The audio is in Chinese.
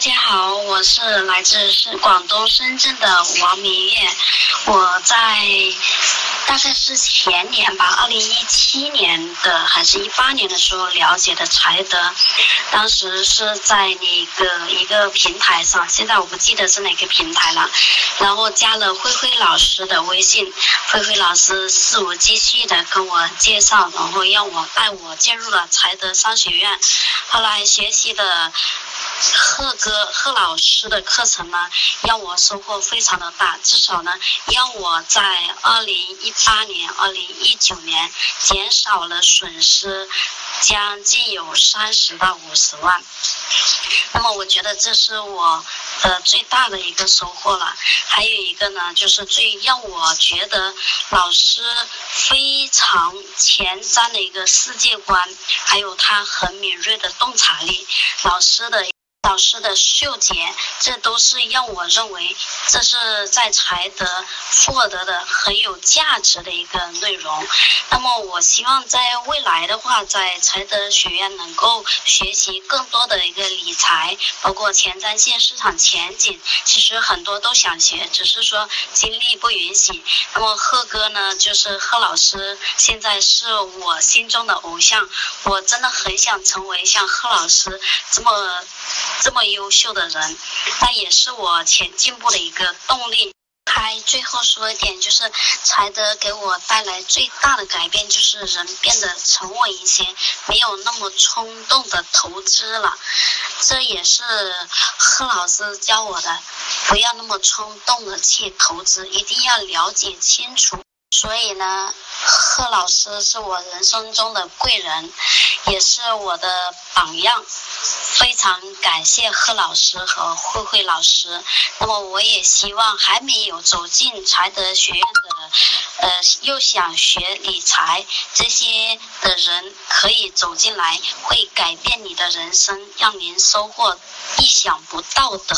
大家好，我是来自是广东深圳的王明月，我在大概是前年吧，二零一七年的还是一八年的时候了解的财德，当时是在那个一个平台上，现在我不记得是哪个平台了，然后加了灰灰老师的微信，灰灰老师肆无忌惮的跟我介绍，然后让我带我进入了财德商学院，后来学习的。贺哥贺老师的课程呢，让我收获非常的大，至少呢，让我在二零一八年、二零一九年减少了损失，将近有三十到五十万。那么我觉得这是我的最大的一个收获了。还有一个呢，就是最让我觉得老师非常前瞻的一个世界观，还有他很敏锐的洞察力，老师的。老师的嗅觉，这都是让我认为这是在财德获得的很有价值的一个内容。那么，我希望在未来的话，在财德学院能够学习更多的一个理财，包括前瞻性市场前景。其实很多都想学，只是说精力不允许。那么贺哥呢，就是贺老师，现在是我心中的偶像。我真的很想成为像贺老师这么。这么优秀的人，那也是我前进步的一个动力。还最后说一点，就是财德给我带来最大的改变，就是人变得沉稳一些，没有那么冲动的投资了。这也是贺老师教我的，不要那么冲动的去投资，一定要了解清楚。所以呢，贺老师是我人生中的贵人，也是我的榜样。非常感谢贺老师和慧慧老师。那么，我也希望还没有走进财德学院的，呃，又想学理财这些的人，可以走进来，会改变你的人生，让您收获意想不到的。